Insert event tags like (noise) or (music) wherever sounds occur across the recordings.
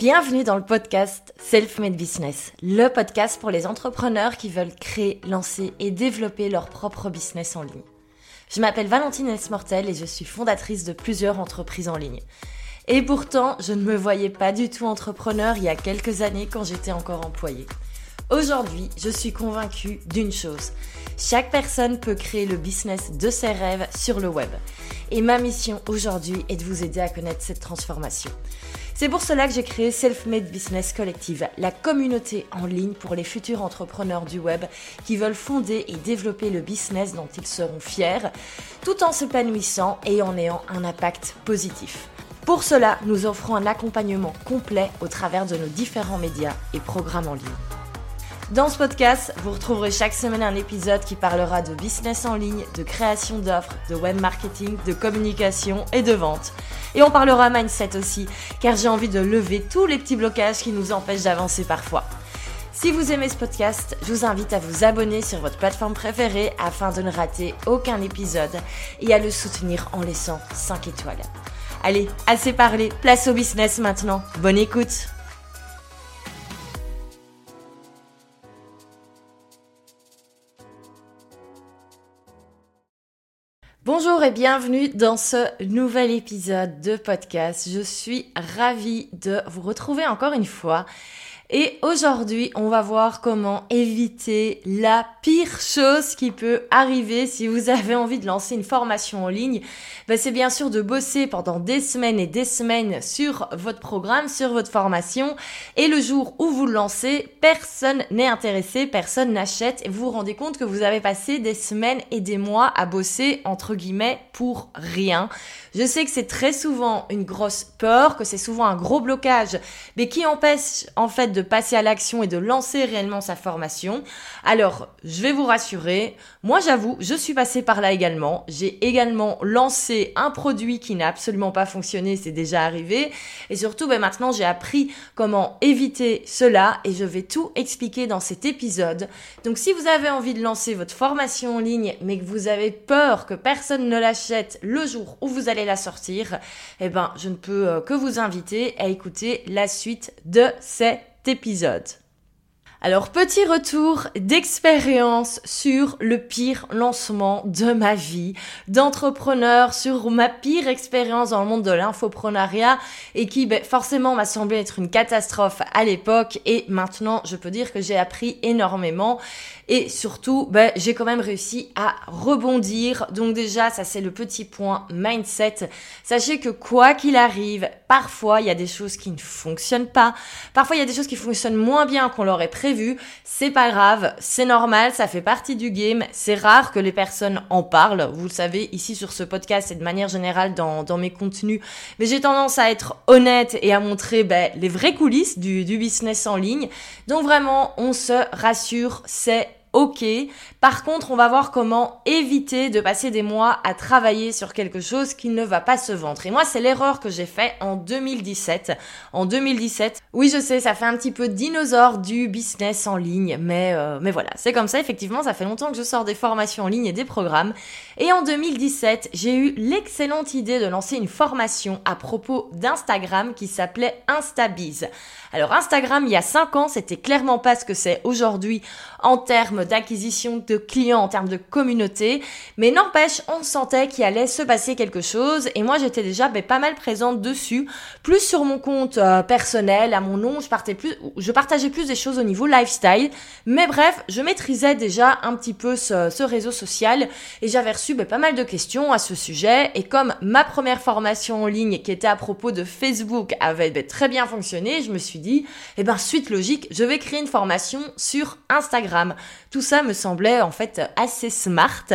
Bienvenue dans le podcast Self-Made Business, le podcast pour les entrepreneurs qui veulent créer, lancer et développer leur propre business en ligne. Je m'appelle Valentine Esmortel et je suis fondatrice de plusieurs entreprises en ligne. Et pourtant, je ne me voyais pas du tout entrepreneur il y a quelques années quand j'étais encore employée. Aujourd'hui, je suis convaincue d'une chose. Chaque personne peut créer le business de ses rêves sur le web. Et ma mission aujourd'hui est de vous aider à connaître cette transformation. C'est pour cela que j'ai créé Self-Made Business Collective, la communauté en ligne pour les futurs entrepreneurs du web qui veulent fonder et développer le business dont ils seront fiers, tout en s'épanouissant et en ayant un impact positif. Pour cela, nous offrons un accompagnement complet au travers de nos différents médias et programmes en ligne. Dans ce podcast, vous retrouverez chaque semaine un épisode qui parlera de business en ligne, de création d'offres, de web marketing, de communication et de vente. Et on parlera mindset aussi, car j'ai envie de lever tous les petits blocages qui nous empêchent d'avancer parfois. Si vous aimez ce podcast, je vous invite à vous abonner sur votre plateforme préférée afin de ne rater aucun épisode et à le soutenir en laissant 5 étoiles. Allez, assez parlé, place au business maintenant. Bonne écoute Bonjour et bienvenue dans ce nouvel épisode de podcast. Je suis ravie de vous retrouver encore une fois et aujourd'hui, on va voir comment éviter la pire chose qui peut arriver si vous avez envie de lancer une formation en ligne. Ben, c'est bien sûr de bosser pendant des semaines et des semaines sur votre programme, sur votre formation. Et le jour où vous le lancez, personne n'est intéressé, personne n'achète. Et vous vous rendez compte que vous avez passé des semaines et des mois à bosser, entre guillemets, pour rien. Je sais que c'est très souvent une grosse peur, que c'est souvent un gros blocage, mais qui empêche en fait de passer à l'action et de lancer réellement sa formation. Alors, je vais vous rassurer, moi j'avoue, je suis passée par là également. J'ai également lancé un produit qui n'a absolument pas fonctionné, c'est déjà arrivé. Et surtout, ben, maintenant j'ai appris comment éviter cela et je vais tout expliquer dans cet épisode. Donc si vous avez envie de lancer votre formation en ligne, mais que vous avez peur que personne ne l'achète le jour où vous allez la sortir, eh ben, je ne peux euh, que vous inviter à écouter la suite de cet épisode. Alors, petit retour d'expérience sur le pire lancement de ma vie d'entrepreneur, sur ma pire expérience dans le monde de l'infoprenariat et qui ben, forcément m'a semblé être une catastrophe à l'époque et maintenant je peux dire que j'ai appris énormément et surtout, ben, j'ai quand même réussi à rebondir. Donc déjà, ça c'est le petit point mindset. Sachez que quoi qu'il arrive, parfois il y a des choses qui ne fonctionnent pas. Parfois il y a des choses qui fonctionnent moins bien qu'on l'aurait prévu. C'est pas grave, c'est normal, ça fait partie du game. C'est rare que les personnes en parlent. Vous le savez, ici sur ce podcast et de manière générale dans, dans mes contenus. Mais j'ai tendance à être honnête et à montrer ben, les vraies coulisses du, du business en ligne. Donc vraiment, on se rassure, c'est ok. Par contre, on va voir comment éviter de passer des mois à travailler sur quelque chose qui ne va pas se vendre. Et moi, c'est l'erreur que j'ai fait en 2017. En 2017, oui, je sais, ça fait un petit peu dinosaure du business en ligne, mais euh, mais voilà, c'est comme ça. Effectivement, ça fait longtemps que je sors des formations en ligne et des programmes. Et en 2017, j'ai eu l'excellente idée de lancer une formation à propos d'Instagram qui s'appelait Instabiz. Alors Instagram, il y a 5 ans, c'était clairement pas ce que c'est aujourd'hui en termes d'acquisition de clients, en termes de communauté. Mais n'empêche, on sentait qu'il allait se passer quelque chose. Et moi, j'étais déjà ben, pas mal présente dessus. Plus sur mon compte euh, personnel, à mon nom, je, partais plus, je partageais plus des choses au niveau lifestyle. Mais bref, je maîtrisais déjà un petit peu ce, réseau social. Et j'avais reçu ben, pas mal de questions à ce sujet. Et comme ma première formation en ligne qui était à propos de Facebook avait ben, très bien fonctionné, je me suis dit, eh ben suite logique, je vais créer une formation sur Instagram. Tout ça me semblait en fait assez smart.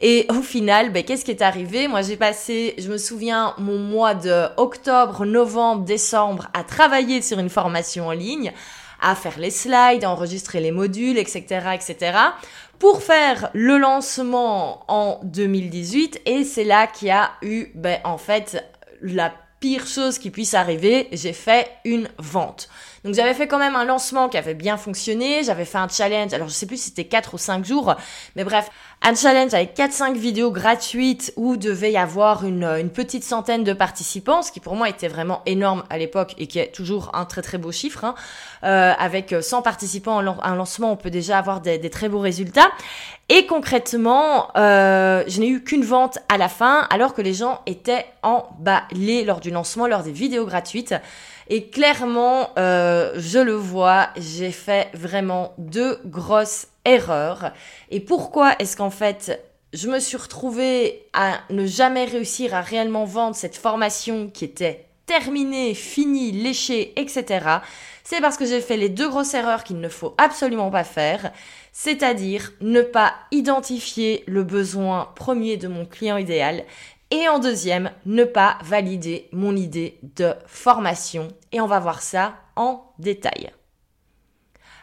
Et au final, ben, qu'est-ce qui est arrivé? Moi, j'ai passé, je me souviens, mon mois de octobre, novembre, décembre à travailler sur une formation en ligne à faire les slides, enregistrer les modules, etc., etc., pour faire le lancement en 2018. Et c'est là qu'il y a eu, ben, en fait, la pire chose qui puisse arriver, j'ai fait une vente. Donc j'avais fait quand même un lancement qui avait bien fonctionné, j'avais fait un challenge, alors je sais plus si c'était 4 ou 5 jours, mais bref, un challenge avec 4-5 vidéos gratuites où devait y avoir une, petite centaine de participants, ce qui pour moi était vraiment énorme à l'époque et qui est toujours un très très beau chiffre. Hein. Euh, avec 100 participants en un lancement, on peut déjà avoir des, des très beaux résultats. Et concrètement, euh, je n'ai eu qu'une vente à la fin, alors que les gens étaient emballés lors du lancement, lors des vidéos gratuites. Et clairement, euh, je le vois, j'ai fait vraiment deux grosses erreurs. Et pourquoi est-ce qu'en fait, je me suis retrouvée à ne jamais réussir à réellement vendre cette formation qui était terminée, finie, léchée, etc. C'est parce que j'ai fait les deux grosses erreurs qu'il ne faut absolument pas faire c'est-à-dire ne pas identifier le besoin premier de mon client idéal et en deuxième, ne pas valider mon idée de formation et on va voir ça en détail.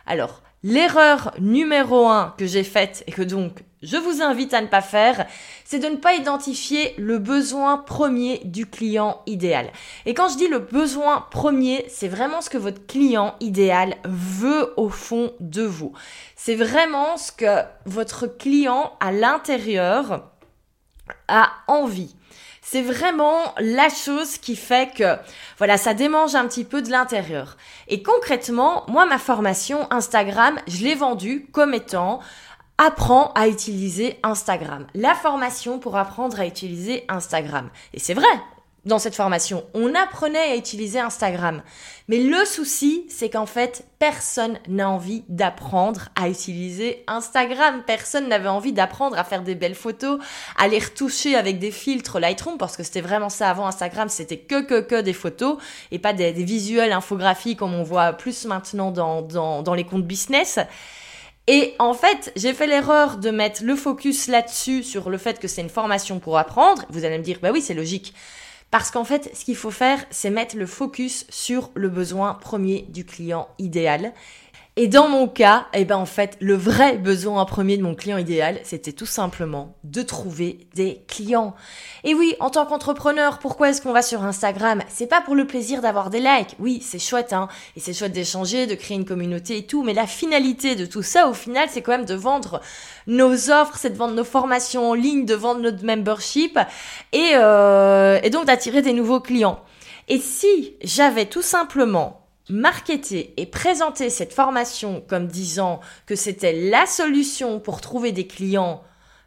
Alors, L'erreur numéro un que j'ai faite et que donc je vous invite à ne pas faire, c'est de ne pas identifier le besoin premier du client idéal. Et quand je dis le besoin premier, c'est vraiment ce que votre client idéal veut au fond de vous. C'est vraiment ce que votre client à l'intérieur a envie. C'est vraiment la chose qui fait que, voilà, ça démange un petit peu de l'intérieur. Et concrètement, moi, ma formation Instagram, je l'ai vendue comme étant apprends à utiliser Instagram. La formation pour apprendre à utiliser Instagram. Et c'est vrai, dans cette formation. On apprenait à utiliser Instagram. Mais le souci, c'est qu'en fait, personne n'a envie d'apprendre à utiliser Instagram. Personne n'avait envie d'apprendre à faire des belles photos, à les retoucher avec des filtres Lightroom, parce que c'était vraiment ça avant Instagram, c'était que, que, que des photos et pas des, visuels infographiques comme on voit plus maintenant dans, dans, dans les comptes business. Et en fait, j'ai fait l'erreur de mettre le focus là-dessus, sur le fait que c'est une formation pour apprendre. Vous allez me dire, bah oui, c'est logique. Parce qu'en fait, ce qu'il faut faire, c'est mettre le focus sur le besoin premier du client idéal et dans mon cas, eh ben en fait, le vrai besoin premier de mon client idéal, c'était tout simplement de trouver des clients. Et oui, en tant qu'entrepreneur, pourquoi est-ce qu'on va sur Instagram? C'est pas pour le plaisir d'avoir des likes. Oui, c'est chouette, hein, et c'est chouette d'échanger, de créer une communauté et tout. Mais la finalité de tout ça, au final, c'est quand même de vendre nos offres, c'est de vendre nos formations en ligne, de vendre notre membership, et, euh, et donc d'attirer des nouveaux clients. Et si j'avais tout simplement marketer et présenter cette formation comme disant que c'était la solution pour trouver des clients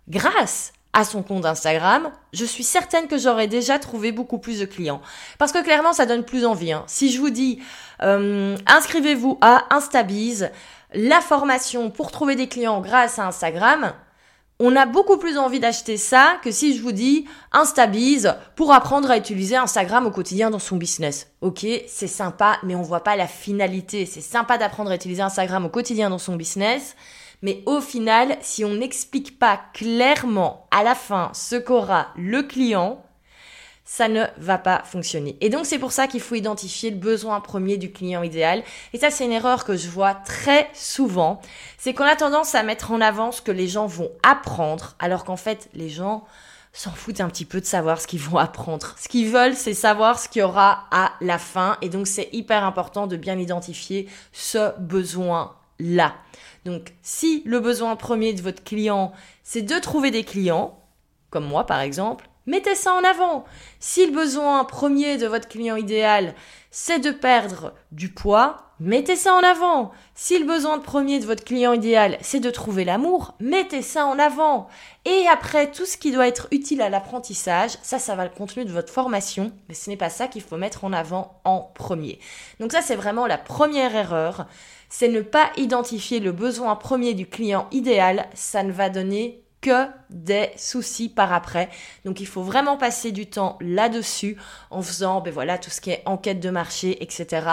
grâce à son compte Instagram, je suis certaine que j'aurais déjà trouvé beaucoup plus de clients. Parce que clairement, ça donne plus envie. Hein. Si je vous dis, euh, inscrivez-vous à Instabiz, la formation pour trouver des clients grâce à Instagram, on a beaucoup plus envie d'acheter ça que si je vous dis Instabise pour apprendre à utiliser Instagram au quotidien dans son business. Ok, c'est sympa, mais on voit pas la finalité. C'est sympa d'apprendre à utiliser Instagram au quotidien dans son business. Mais au final, si on n'explique pas clairement à la fin ce qu'aura le client, ça ne va pas fonctionner. Et donc c'est pour ça qu'il faut identifier le besoin premier du client idéal. Et ça c'est une erreur que je vois très souvent. C'est qu'on a tendance à mettre en avant ce que les gens vont apprendre, alors qu'en fait les gens s'en foutent un petit peu de savoir ce qu'ils vont apprendre. Ce qu'ils veulent, c'est savoir ce qu'il y aura à la fin. Et donc c'est hyper important de bien identifier ce besoin-là. Donc si le besoin premier de votre client, c'est de trouver des clients, comme moi par exemple, Mettez ça en avant. Si le besoin premier de votre client idéal, c'est de perdre du poids, mettez ça en avant. Si le besoin premier de votre client idéal, c'est de trouver l'amour, mettez ça en avant. Et après, tout ce qui doit être utile à l'apprentissage, ça, ça va le contenu de votre formation, mais ce n'est pas ça qu'il faut mettre en avant en premier. Donc ça, c'est vraiment la première erreur. C'est ne pas identifier le besoin premier du client idéal. Ça ne va donner des soucis par après. Donc il faut vraiment passer du temps là-dessus en faisant ben voilà tout ce qui est enquête de marché, etc.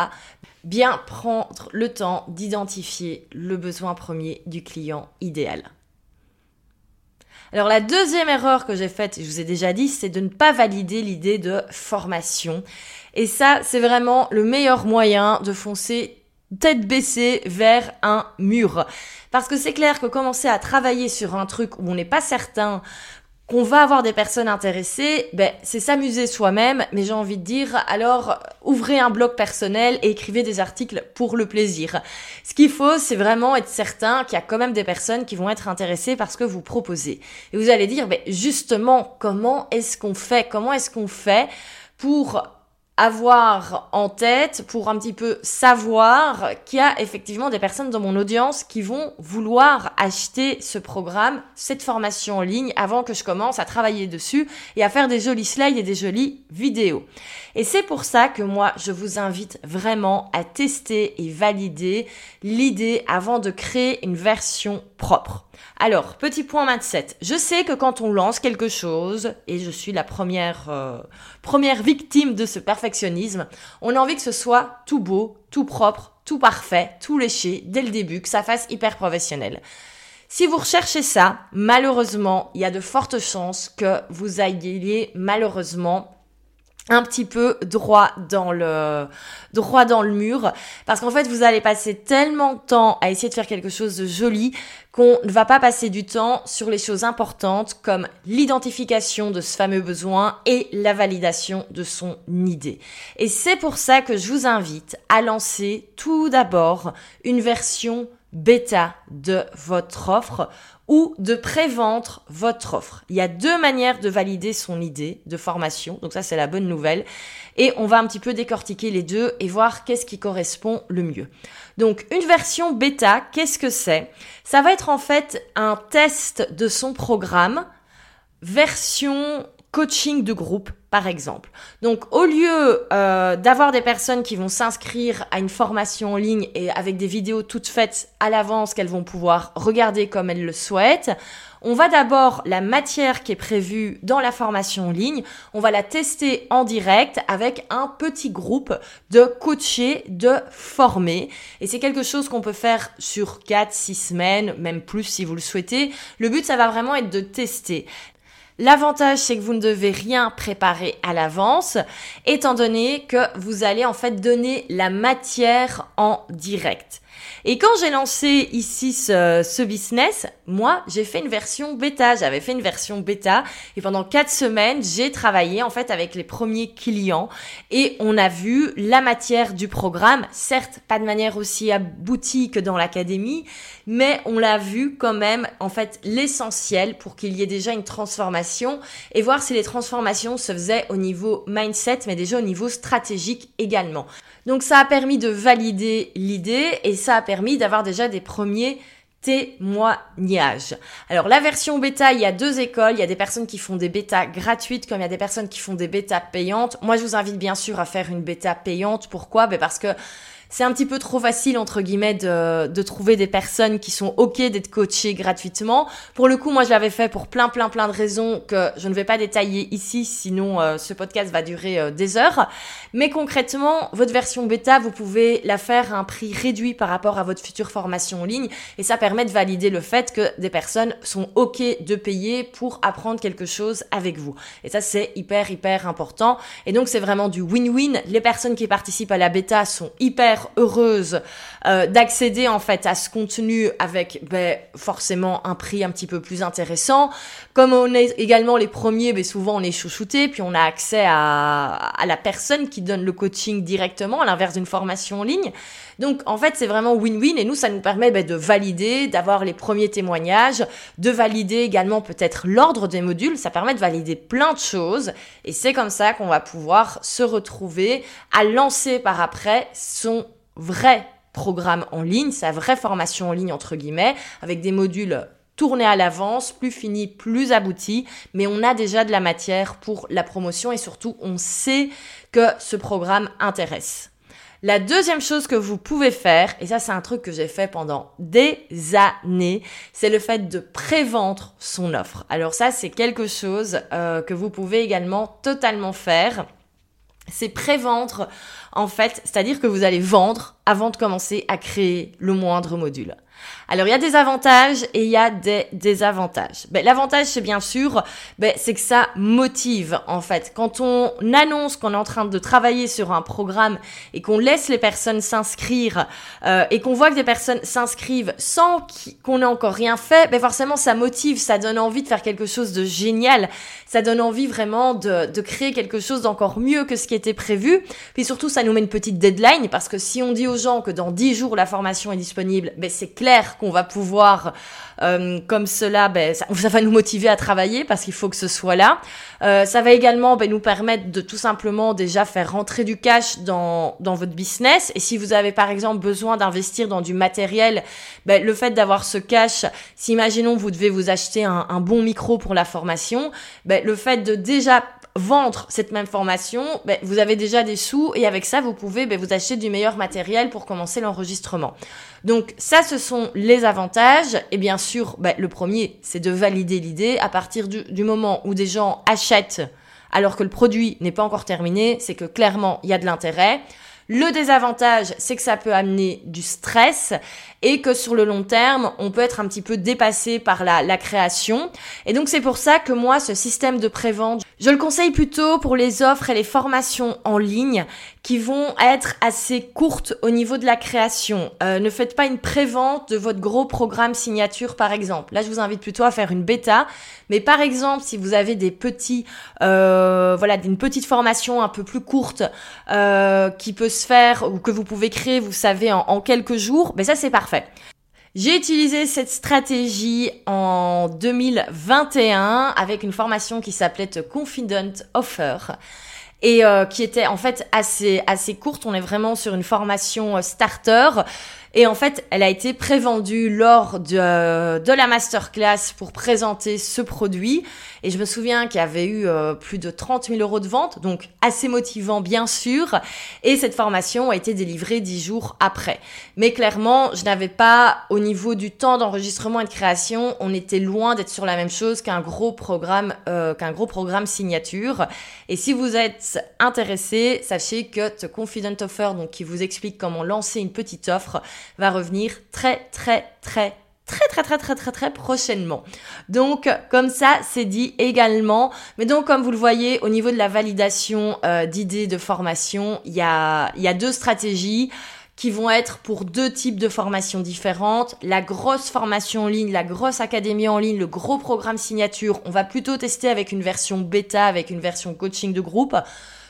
Bien prendre le temps d'identifier le besoin premier du client idéal. Alors la deuxième erreur que j'ai faite, je vous ai déjà dit, c'est de ne pas valider l'idée de formation. Et ça, c'est vraiment le meilleur moyen de foncer tête baissée vers un mur. Parce que c'est clair que commencer à travailler sur un truc où on n'est pas certain qu'on va avoir des personnes intéressées, ben, c'est s'amuser soi-même, mais j'ai envie de dire, alors ouvrez un blog personnel et écrivez des articles pour le plaisir. Ce qu'il faut, c'est vraiment être certain qu'il y a quand même des personnes qui vont être intéressées par ce que vous proposez. Et vous allez dire, ben, justement, comment est-ce qu'on fait? Comment est-ce qu'on fait pour avoir en tête pour un petit peu savoir qu'il y a effectivement des personnes dans mon audience qui vont vouloir acheter ce programme, cette formation en ligne avant que je commence à travailler dessus et à faire des jolis slides et des jolies vidéos. Et c'est pour ça que moi, je vous invite vraiment à tester et valider l'idée avant de créer une version propre. Alors, petit point mindset. Je sais que quand on lance quelque chose, et je suis la première, euh, première victime de ce perfectionnisme, on a envie que ce soit tout beau, tout propre, tout parfait, tout léché, dès le début, que ça fasse hyper professionnel. Si vous recherchez ça, malheureusement, il y a de fortes chances que vous ayez malheureusement un petit peu droit dans le droit dans le mur parce qu'en fait vous allez passer tellement de temps à essayer de faire quelque chose de joli qu'on ne va pas passer du temps sur les choses importantes comme l'identification de ce fameux besoin et la validation de son idée. Et c'est pour ça que je vous invite à lancer tout d'abord une version bêta de votre offre ou de prévendre votre offre. Il y a deux manières de valider son idée de formation, donc ça c'est la bonne nouvelle, et on va un petit peu décortiquer les deux et voir qu'est-ce qui correspond le mieux. Donc une version bêta, qu'est-ce que c'est? Ça va être en fait un test de son programme version coaching de groupe, par exemple. Donc, au lieu euh, d'avoir des personnes qui vont s'inscrire à une formation en ligne et avec des vidéos toutes faites à l'avance qu'elles vont pouvoir regarder comme elles le souhaitent, on va d'abord la matière qui est prévue dans la formation en ligne, on va la tester en direct avec un petit groupe de coachés, de formés. Et c'est quelque chose qu'on peut faire sur 4, 6 semaines, même plus si vous le souhaitez. Le but, ça va vraiment être de tester. L'avantage, c'est que vous ne devez rien préparer à l'avance, étant donné que vous allez en fait donner la matière en direct. Et quand j'ai lancé ici ce, business, moi, j'ai fait une version bêta. J'avais fait une version bêta et pendant quatre semaines, j'ai travaillé en fait avec les premiers clients et on a vu la matière du programme. Certes, pas de manière aussi aboutie que dans l'académie, mais on l'a vu quand même en fait l'essentiel pour qu'il y ait déjà une transformation et voir si les transformations se faisaient au niveau mindset, mais déjà au niveau stratégique également. Donc ça a permis de valider l'idée et ça a permis d'avoir déjà des premiers témoignages. Alors la version bêta, il y a deux écoles, il y a des personnes qui font des bêtas gratuites comme il y a des personnes qui font des bêtas payantes. Moi je vous invite bien sûr à faire une bêta payante. Pourquoi? Ben Parce que c'est un petit peu trop facile entre guillemets de, de trouver des personnes qui sont ok d'être coachées gratuitement. Pour le coup, moi je l'avais fait pour plein plein plein de raisons que je ne vais pas détailler ici, sinon euh, ce podcast va durer euh, des heures. Mais concrètement, votre version bêta, vous pouvez la faire à un prix réduit par rapport à votre future formation en ligne, et ça permet de valider le fait que des personnes sont ok de payer pour apprendre quelque chose avec vous. Et ça c'est hyper hyper important. Et donc c'est vraiment du win-win. Les personnes qui participent à la bêta sont hyper heureuse euh, d'accéder en fait à ce contenu avec ben, forcément un prix un petit peu plus intéressant. Comme on est également les premiers, ben, souvent on est chouchouté, puis on a accès à, à la personne qui donne le coaching directement, à l'inverse d'une formation en ligne. Donc en fait c'est vraiment win-win et nous ça nous permet ben, de valider, d'avoir les premiers témoignages, de valider également peut-être l'ordre des modules, ça permet de valider plein de choses et c'est comme ça qu'on va pouvoir se retrouver à lancer par après son vrai programme en ligne, sa vraie formation en ligne entre guillemets, avec des modules tournés à l'avance, plus finis, plus aboutis, mais on a déjà de la matière pour la promotion et surtout on sait que ce programme intéresse. La deuxième chose que vous pouvez faire, et ça c'est un truc que j'ai fait pendant des années, c'est le fait de prévendre son offre. Alors ça c'est quelque chose euh, que vous pouvez également totalement faire. C'est prévendre en fait, c'est-à-dire que vous allez vendre avant de commencer à créer le moindre module. Alors il y a des avantages et il y a des désavantages. Ben, L'avantage c'est bien sûr, ben, c'est que ça motive en fait. Quand on annonce qu'on est en train de travailler sur un programme et qu'on laisse les personnes s'inscrire euh, et qu'on voit que des personnes s'inscrivent sans qu'on ait encore rien fait, ben forcément ça motive, ça donne envie de faire quelque chose de génial, ça donne envie vraiment de, de créer quelque chose d'encore mieux que ce qui était prévu. Puis surtout ça nous met une petite deadline parce que si on dit aux gens que dans 10 jours la formation est disponible, ben c'est clair qu'on va pouvoir, euh, comme cela, ben, ça, va nous motiver à travailler parce qu'il faut que ce soit là. Euh, ça va également ben, nous permettre de tout simplement déjà faire rentrer du cash dans, votre business. Et si vous avez par exemple besoin d'investir dans du matériel, ben, le fait d'avoir ce cash, si imaginons vous devez vous acheter un, bon micro pour la formation, le fait de déjà vendre cette même formation, ben, vous avez déjà des sous et avec ça, vous pouvez ben, vous acheter du meilleur matériel pour commencer l'enregistrement. Donc ça, ce sont les avantages. Et bien sûr, ben, le premier, c'est de valider l'idée. À partir du, du moment où des gens achètent alors que le produit n'est pas encore terminé, c'est que clairement, il y a de l'intérêt. Le désavantage, c'est que ça peut amener du stress et que sur le long terme, on peut être un petit peu dépassé par la, création. Et donc c'est pour ça que moi, ce système de prévente, je le conseille plutôt pour les offres et les formations en ligne qui vont être assez courtes au niveau de la création. Euh, ne faites pas une prévente de votre gros programme signature par exemple. Là, je vous invite plutôt à faire une bêta. Mais par exemple, si vous avez des petits, euh, voilà, une petite formation un peu plus courte euh, qui peut se faire ou que vous pouvez créer, vous savez, en, en quelques jours, ben ça c'est parfait. J'ai utilisé cette stratégie en 2021 avec une formation qui s'appelait Confident Offer et euh, qui était en fait assez assez courte. On est vraiment sur une formation euh, starter et en fait, elle a été prévendue lors de, de la masterclass pour présenter ce produit. Et je me souviens qu'il y avait eu euh, plus de 30 000 euros de vente, donc assez motivant bien sûr. Et cette formation a été délivrée dix jours après. Mais clairement, je n'avais pas, au niveau du temps d'enregistrement et de création, on était loin d'être sur la même chose qu'un gros programme, euh, qu'un gros programme signature. Et si vous êtes intéressé, sachez que The Confident Offer, donc qui vous explique comment lancer une petite offre, va revenir très très très très très très très très très prochainement. Donc comme ça c'est dit également. Mais donc comme vous le voyez au niveau de la validation euh, d'idées de formation, il y a, y a deux stratégies qui vont être pour deux types de formations différentes. La grosse formation en ligne, la grosse académie en ligne, le gros programme signature, on va plutôt tester avec une version bêta, avec une version coaching de groupe.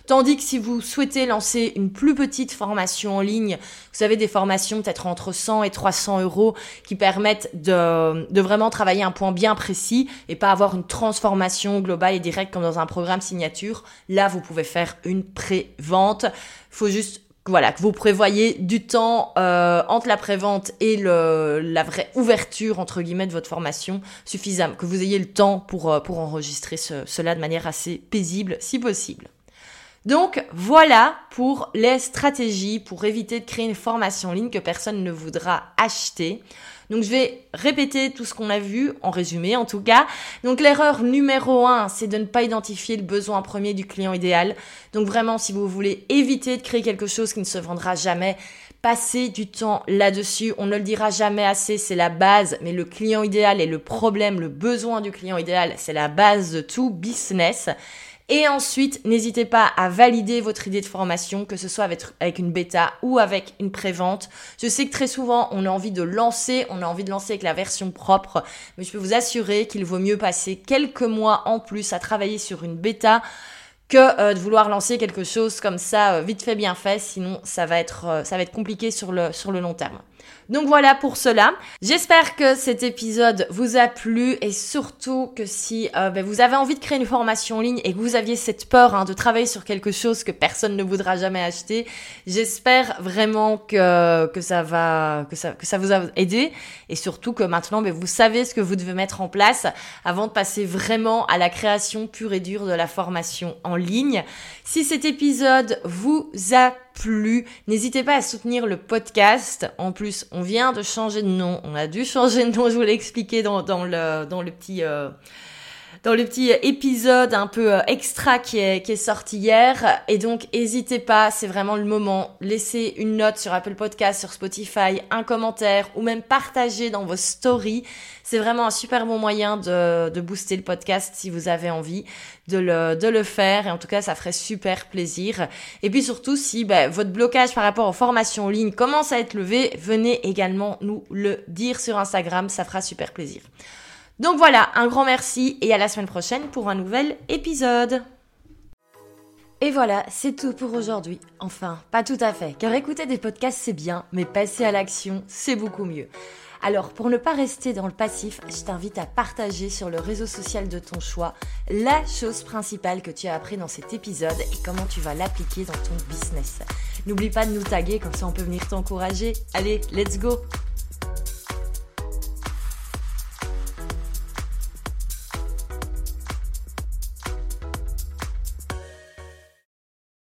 Tandis que si vous souhaitez lancer une plus petite formation en ligne, vous avez des formations peut-être entre 100 et 300 euros qui permettent de, vraiment travailler un point bien précis et pas avoir une transformation globale et directe comme dans un programme signature. Là, vous pouvez faire une pré-vente. Faut juste voilà, que vous prévoyez du temps euh, entre la prévente et la vraie ouverture entre guillemets de votre formation suffisamment, que vous ayez le temps pour, euh, pour enregistrer cela de manière assez paisible si possible. Donc voilà pour les stratégies pour éviter de créer une formation en ligne que personne ne voudra acheter. Donc je vais répéter tout ce qu'on a vu, en résumé en tout cas. Donc l'erreur numéro un, c'est de ne pas identifier le besoin premier du client idéal. Donc vraiment, si vous voulez éviter de créer quelque chose qui ne se vendra jamais, passez du temps là-dessus. On ne le dira jamais assez, c'est la base, mais le client idéal est le problème, le besoin du client idéal, c'est la base de tout business. Et ensuite, n'hésitez pas à valider votre idée de formation, que ce soit avec, une bêta ou avec une prévente. Je sais que très souvent, on a envie de lancer, on a envie de lancer avec la version propre, mais je peux vous assurer qu'il vaut mieux passer quelques mois en plus à travailler sur une bêta que euh, de vouloir lancer quelque chose comme ça euh, vite fait bien fait sinon ça va être euh, ça va être compliqué sur le sur le long terme. Donc voilà pour cela. J'espère que cet épisode vous a plu et surtout que si euh, ben, vous avez envie de créer une formation en ligne et que vous aviez cette peur hein, de travailler sur quelque chose que personne ne voudra jamais acheter, j'espère vraiment que, que, ça va, que, ça, que ça vous a aidé et surtout que maintenant ben, vous savez ce que vous devez mettre en place avant de passer vraiment à la création pure et dure de la formation en ligne. Si cet épisode vous a N'hésitez pas à soutenir le podcast. En plus, on vient de changer de nom. On a dû (laughs) changer de nom, je vous l'ai expliqué dans, dans, le, dans le petit... Euh, dans le petit épisode un peu euh, extra qui est, qui est sorti hier. Et donc, n'hésitez pas, c'est vraiment le moment. Laissez une note sur Apple Podcast, sur Spotify, un commentaire ou même partager dans vos stories. C'est vraiment un super bon moyen de, de booster le podcast si vous avez envie de le, de le faire. Et en tout cas, ça ferait super plaisir. Et puis surtout, si ben, votre blocage par rapport aux formations en ligne commence à être levé, venez également nous le dire sur Instagram. Ça fera super plaisir. Donc voilà, un grand merci et à la semaine prochaine pour un nouvel épisode. Et voilà, c'est tout pour aujourd'hui. Enfin, pas tout à fait, car écouter des podcasts c'est bien, mais passer à l'action c'est beaucoup mieux. Alors, pour ne pas rester dans le passif, je t'invite à partager sur le réseau social de ton choix la chose principale que tu as appris dans cet épisode et comment tu vas l'appliquer dans ton business. N'oublie pas de nous taguer, comme ça on peut venir t'encourager. Allez, let's go